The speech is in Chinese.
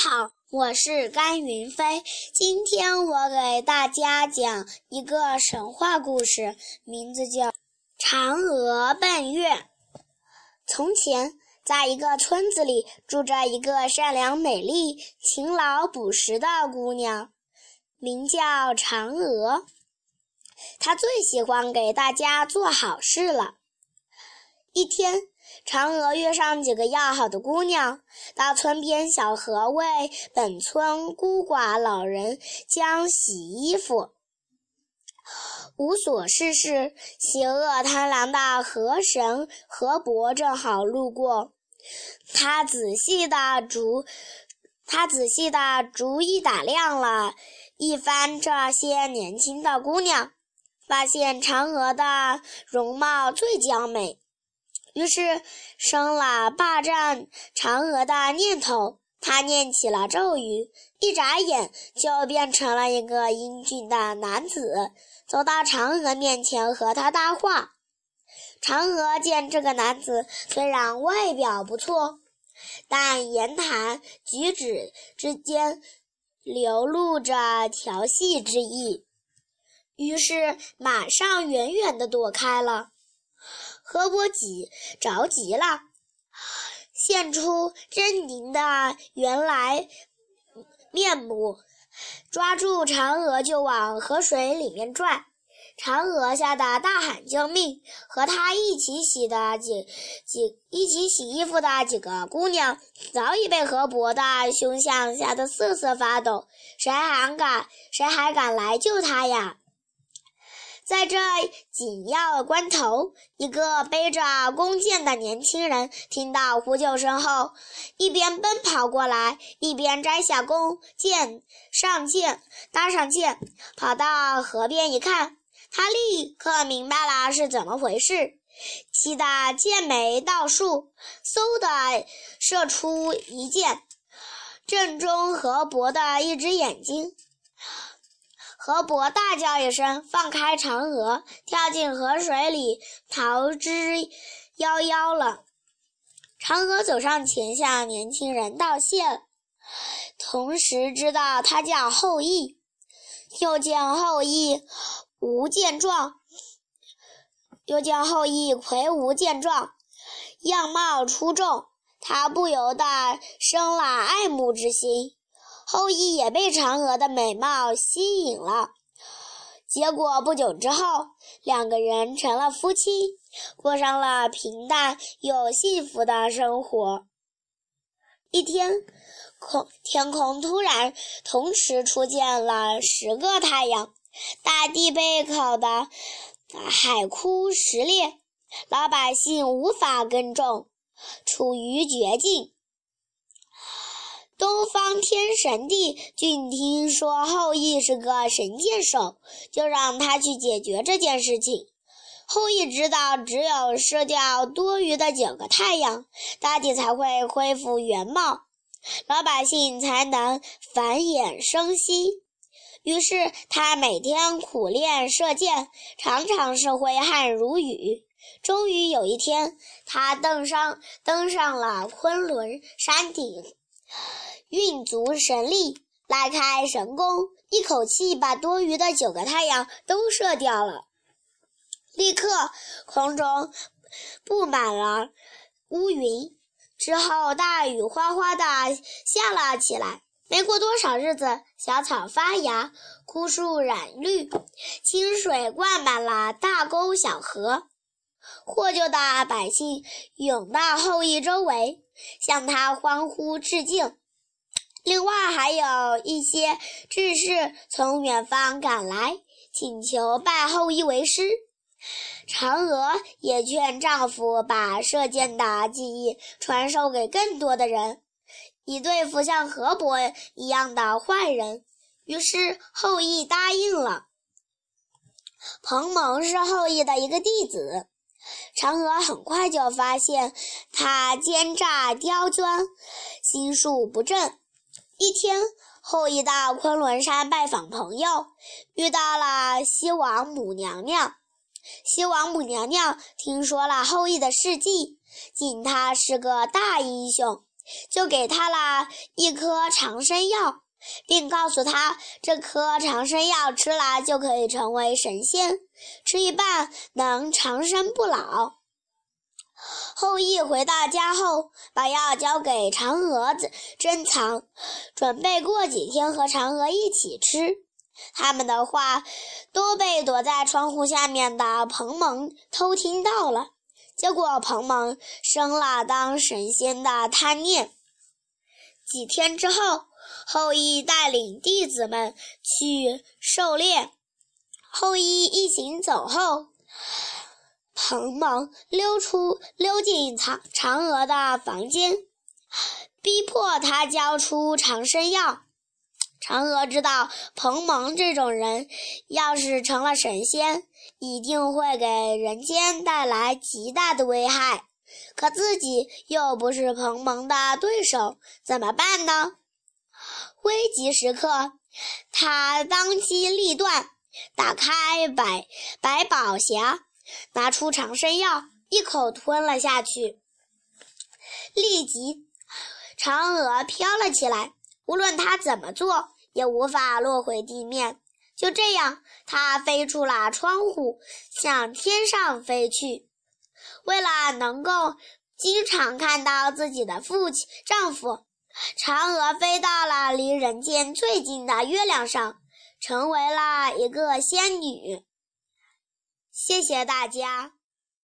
好，我是甘云飞。今天我给大家讲一个神话故事，名字叫《嫦娥奔月》。从前，在一个村子里，住着一个善良、美丽、勤劳、朴实的姑娘，名叫嫦娥。她最喜欢给大家做好事了。一天，嫦娥约上几个要好的姑娘，到村边小河为本村孤寡老人将洗衣服。无所事事、邪恶贪婪的河神河伯正好路过，他仔细的逐他仔细的逐一打量了一番这些年轻的姑娘，发现嫦娥的容貌最娇美。于是生了霸占嫦娥的念头。他念起了咒语，一眨眼就变成了一个英俊的男子，走到嫦娥面前和她搭话。嫦娥见这个男子虽然外表不错，但言谈举止之间流露着调戏之意，于是马上远远地躲开了。何伯急着急了，现出狰狞的原来面目，抓住嫦娥就往河水里面拽。嫦娥吓得大喊救命，和她一起洗的几几一起洗衣服的几个姑娘早已被河伯的凶相吓得瑟瑟发抖，谁还敢谁还敢来救她呀？在这紧要关头，一个背着弓箭的年轻人听到呼救声后，一边奔跑过来，一边摘下弓箭上箭，搭上箭，跑到河边一看，他立刻明白了是怎么回事，气得箭没到数，嗖的射出一箭，正中河伯的一只眼睛。河伯大叫一声，放开嫦娥，跳进河水里，逃之夭夭了。嫦娥走上前，向年轻人道谢，同时知道他叫后羿。又见后羿无健壮，又见后羿魁梧健壮，样貌出众，他不由得生了爱慕之心。后羿也被嫦娥的美貌吸引了，结果不久之后，两个人成了夫妻，过上了平淡又幸福的生活。一天，空天空突然同时出现了十个太阳，大地被烤得海枯石裂，老百姓无法耕种，处于绝境。东方天神帝俊听说后羿是个神箭手，就让他去解决这件事情。后羿知道，只有射掉多余的九个太阳，大地才会恢复原貌，老百姓才能繁衍生息。于是他每天苦练射箭，常常是挥汗如雨。终于有一天，他登上登上了昆仑山顶。运足神力，拉开神弓，一口气把多余的九个太阳都射掉了。立刻，空中布满了乌云，之后大雨哗哗地下了起来。没过多少日子，小草发芽，枯树染绿，清水灌满了大沟小河。获救的百姓涌到后羿周围，向他欢呼致敬。另外还有一些志士从远方赶来，请求拜后羿为师。嫦娥也劝丈夫把射箭的技艺传授给更多的人，以对付像河伯一样的坏人。于是后羿答应了。彭蒙是后羿的一个弟子，嫦娥很快就发现他奸诈刁钻，心术不正。一天，后羿到昆仑山拜访朋友，遇到了西王母娘娘。西王母娘娘听说了后羿的事迹，敬他是个大英雄，就给他了一颗长生药，并告诉他这颗长生药吃了就可以成为神仙，吃一半能长生不老。后羿回到家后，把药交给嫦娥子珍藏，准备过几天和嫦娥一起吃。他们的话都被躲在窗户下面的彭蒙偷听到了，结果彭蒙生了当神仙的贪念。几天之后，后羿带领弟子们去狩猎。后羿一行走后，彭蒙溜出溜进嫦嫦娥的房间，逼迫她交出长生药。嫦娥知道彭蒙这种人，要是成了神仙，一定会给人间带来极大的危害。可自己又不是彭蒙的对手，怎么办呢？危急时刻，他当机立断，打开百百宝匣，拿出长生药，一口吞了下去。立即，嫦娥飘了起来。无论他怎么做，也无法落回地面。就这样，他飞出了窗户，向天上飞去。为了能够经常看到自己的父亲、丈夫，嫦娥飞到了离人间最近的月亮上，成为了一个仙女。谢谢大家。